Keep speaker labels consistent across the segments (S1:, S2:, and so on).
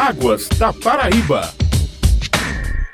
S1: Águas da Paraíba.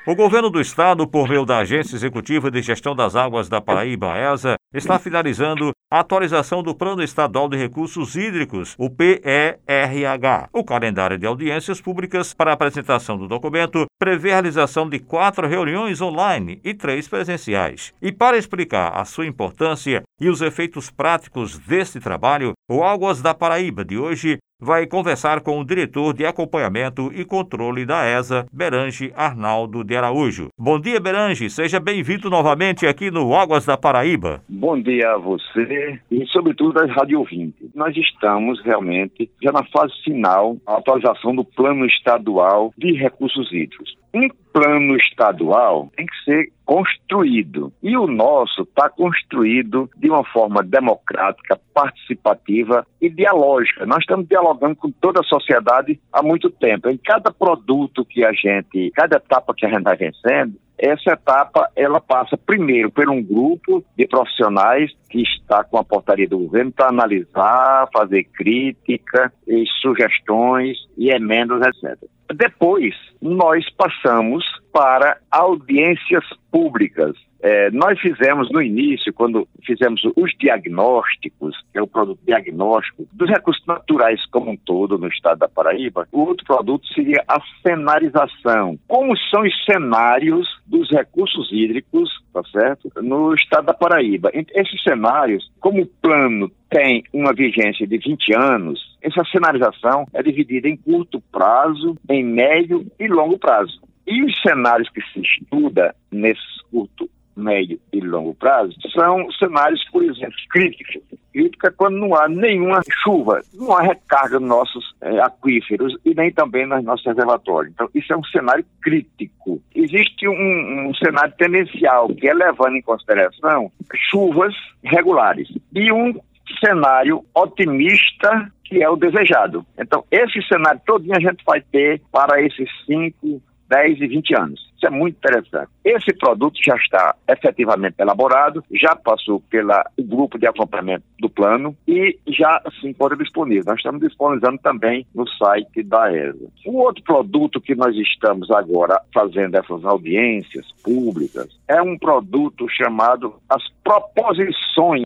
S2: O governo do estado, por meio da Agência Executiva de Gestão das Águas da Paraíba, ESA, está finalizando a atualização do Plano Estadual de Recursos Hídricos, o PERH. O calendário de audiências públicas para apresentação do documento prevê a realização de quatro reuniões online e três presenciais. E para explicar a sua importância e os efeitos práticos deste trabalho, o Águas da Paraíba de hoje vai conversar com o diretor de acompanhamento e controle da ESA, Berange Arnaldo de Araújo. Bom dia, Berange. Seja bem-vindo novamente aqui no Águas da Paraíba.
S3: Bom dia a você e, sobretudo, às rádio ouvintes. Nós estamos realmente já na fase final, a atualização do Plano Estadual de Recursos Hídricos. Um plano estadual tem que ser construído. E o nosso está construído de uma forma democrática, participativa e dialógica. Nós estamos dialogando com toda a sociedade há muito tempo. Em cada produto que a gente, cada etapa que a gente vai vencendo, essa etapa ela passa primeiro por um grupo de profissionais que está com a portaria do governo para analisar, fazer crítica e sugestões e emendas, etc. Depois, nós passamos para audiências públicas. É, nós fizemos no início, quando fizemos os diagnósticos, que é o produto diagnóstico dos recursos naturais como um todo no estado da Paraíba, o outro produto seria a cenarização. Como são os cenários dos recursos hídricos, tá certo? No estado da Paraíba. Esses cenários, como o plano tem uma vigência de 20 anos, essa cenarização é dividida em curto prazo, em médio e longo prazo. E os cenários que se estuda nesse curto, médio e longo prazo são cenários, por exemplo, críticos. Crítica é quando não há nenhuma chuva, não há recarga nos nossos é, aquíferos e nem também nos nossos reservatórios. Então, isso é um cenário crítico. Existe um, um cenário tendencial, que é levando em consideração chuvas regulares. E um cenário otimista que é o desejado. Então, esse cenário todo a gente vai ter para esses cinco 10 e 20 anos. Isso é muito interessante. Esse produto já está efetivamente elaborado, já passou pelo grupo de acompanhamento do plano e já se encontra disponível. Nós estamos disponibilizando também no site da ESA. O outro produto que nós estamos agora fazendo essas audiências públicas é um produto chamado as proposições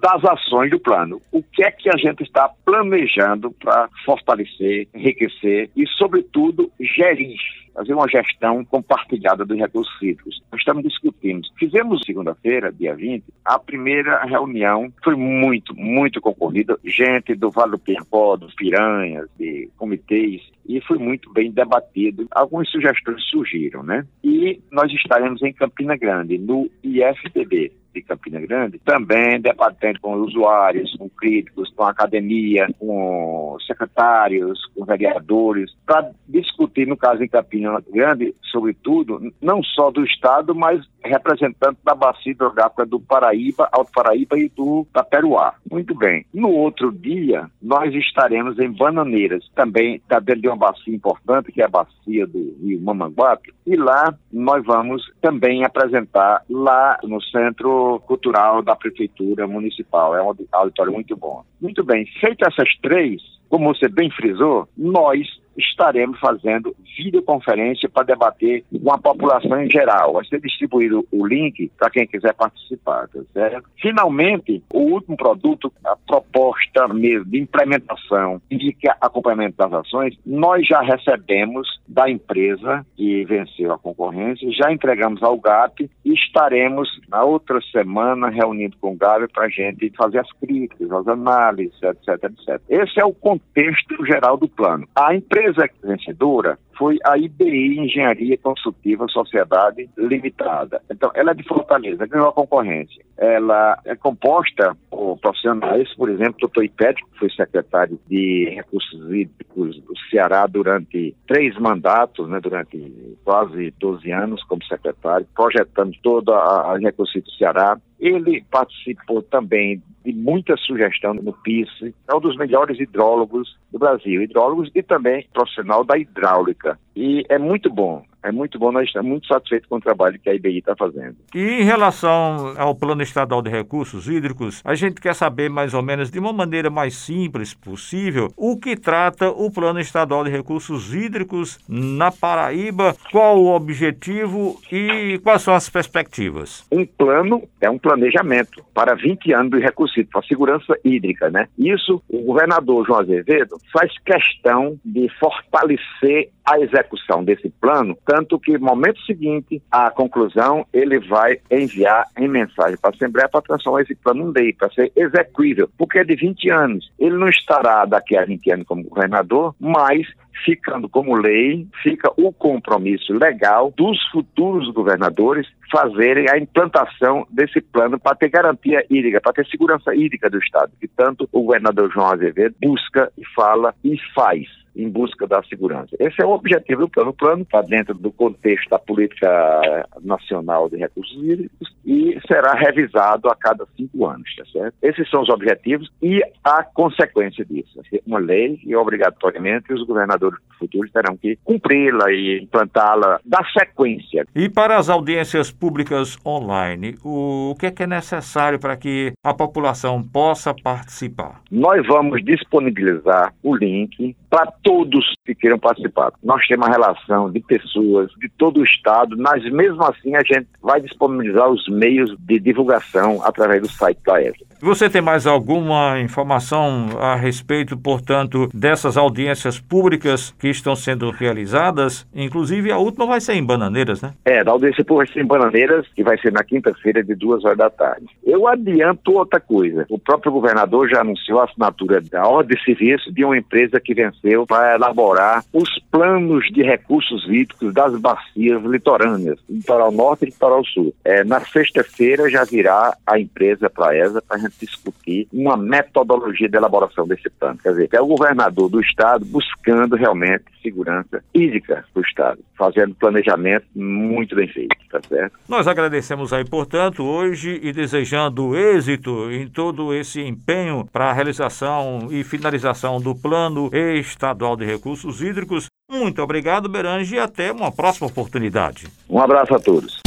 S3: das ações do plano. O que é que a gente está planejando para fortalecer, enriquecer e, sobretudo, gerir fazer uma gestão compartilhada dos recursos hídricos. Nós estamos discutindo. Fizemos segunda-feira, dia 20, a primeira reunião, foi muito, muito concorrida, gente do Vale do Piancó, dos Piranhas, de comitês, e foi muito bem debatido. Algumas sugestões surgiram, né? E nós estaremos em Campina Grande, no IFPB, de Campina Grande, também debatendo com usuários, com críticos, com academia, com secretários, com vereadores, para discutir, no caso em Campina Grande, sobretudo, não só do Estado, mas representante da bacia hidrográfica do Paraíba, Alto Paraíba e do Taperuá. Muito bem. No outro dia, nós estaremos em Bananeiras, também está dentro de uma bacia importante, que é a bacia do Rio Mamanguape, e lá nós vamos também apresentar lá no Centro Cultural da Prefeitura Municipal. É um auditório muito bom. Muito bem. Feitas essas três, como você bem frisou, nós estaremos fazendo videoconferência para debater com a população em geral. Vai ser distribuído o link para quem quiser participar, tá certo? Finalmente, o último produto, a proposta mesmo de implementação e de acompanhamento das ações, nós já recebemos da empresa que venceu a concorrência, já entregamos ao GAP e estaremos na outra semana reunindo com o GAP para a gente fazer as críticas, as análises, etc, etc. Esse é o contexto geral do plano. A empresa empresa vencedora foi a IBI Engenharia Consultiva Sociedade Limitada. Então, ela é de Fortaleza, ganhou a concorrência. Ela é composta por profissionais, por exemplo, o doutor Ipético, que foi secretário de Recursos Hídricos do Ceará durante três mandatos, né, durante quase 12 anos como secretário, projetando toda a, a recursos do Ceará. Ele participou também de muita sugestão no PIS, é um dos melhores hidrólogos do Brasil, hidrólogos e também profissional da hidráulica. E é muito bom É muito bom, nós estamos muito satisfeitos com o trabalho que a IBI está fazendo.
S2: E em relação ao Plano Estadual de Recursos Hídricos, a gente quer saber mais ou menos, de uma maneira mais simples possível, o que trata o Plano Estadual de Recursos Hídricos na Paraíba, qual o objetivo e quais são as perspectivas.
S3: Um plano é um planejamento para 20 anos de recursos para a segurança hídrica, né? Isso, o governador João Azevedo faz questão de fortalecer a execução desse plano, tanto que no momento seguinte, a conclusão, ele vai enviar em mensagem para a Assembleia para transformar esse plano em lei, para ser execuível, porque é de 20 anos. Ele não estará daqui a 20 anos como governador, mas ficando como lei, fica o compromisso legal dos futuros governadores fazerem a implantação desse plano para ter garantia hídrica, para ter segurança hídrica do Estado, que tanto o governador João Azevedo busca e fala e faz em busca da segurança. Esse é o objetivo do plano. O plano está dentro do contexto da política nacional de recursos hídricos e será revisado a cada cinco anos, tá certo? Esses são os objetivos e a consequência disso. Uma lei e, obrigatoriamente, os governadores futuros terão que cumpri-la e implantá-la da sequência.
S2: E para as audiências públicas online, o que é, que é necessário para que a população possa participar?
S3: Nós vamos disponibilizar o link para todos que queiram participar. Nós temos uma relação de pessoas de todo o estado, mas mesmo assim a gente vai disponibilizar os meios de divulgação através do site da ESA.
S2: Você tem mais alguma informação a respeito, portanto, dessas audiências públicas que estão sendo realizadas? Inclusive, a última vai ser em Bananeiras, né?
S3: É, a audiência pública vai ser em Bananeiras, que vai ser na quinta-feira, de duas horas da tarde. Eu adianto outra coisa. O próprio governador já anunciou a assinatura da ordem de serviço de uma empresa que venceu para elaborar os planos de recursos hídricos das bacias litorâneas, litoral norte e litoral sul. É, na sexta-feira já virá a empresa para a ESA para a gente discutir uma metodologia de elaboração desse plano. Quer dizer, é o governador do estado buscando realmente segurança hídrica do estado, fazendo planejamento muito bem feito, tá certo?
S2: Nós agradecemos aí, portanto, hoje e desejando êxito em todo esse empenho para a realização e finalização do Plano Estadual de Recursos Hídricos. Muito obrigado, Berange, e até uma próxima oportunidade.
S3: Um abraço a todos.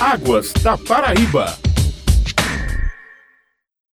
S1: Águas da Paraíba.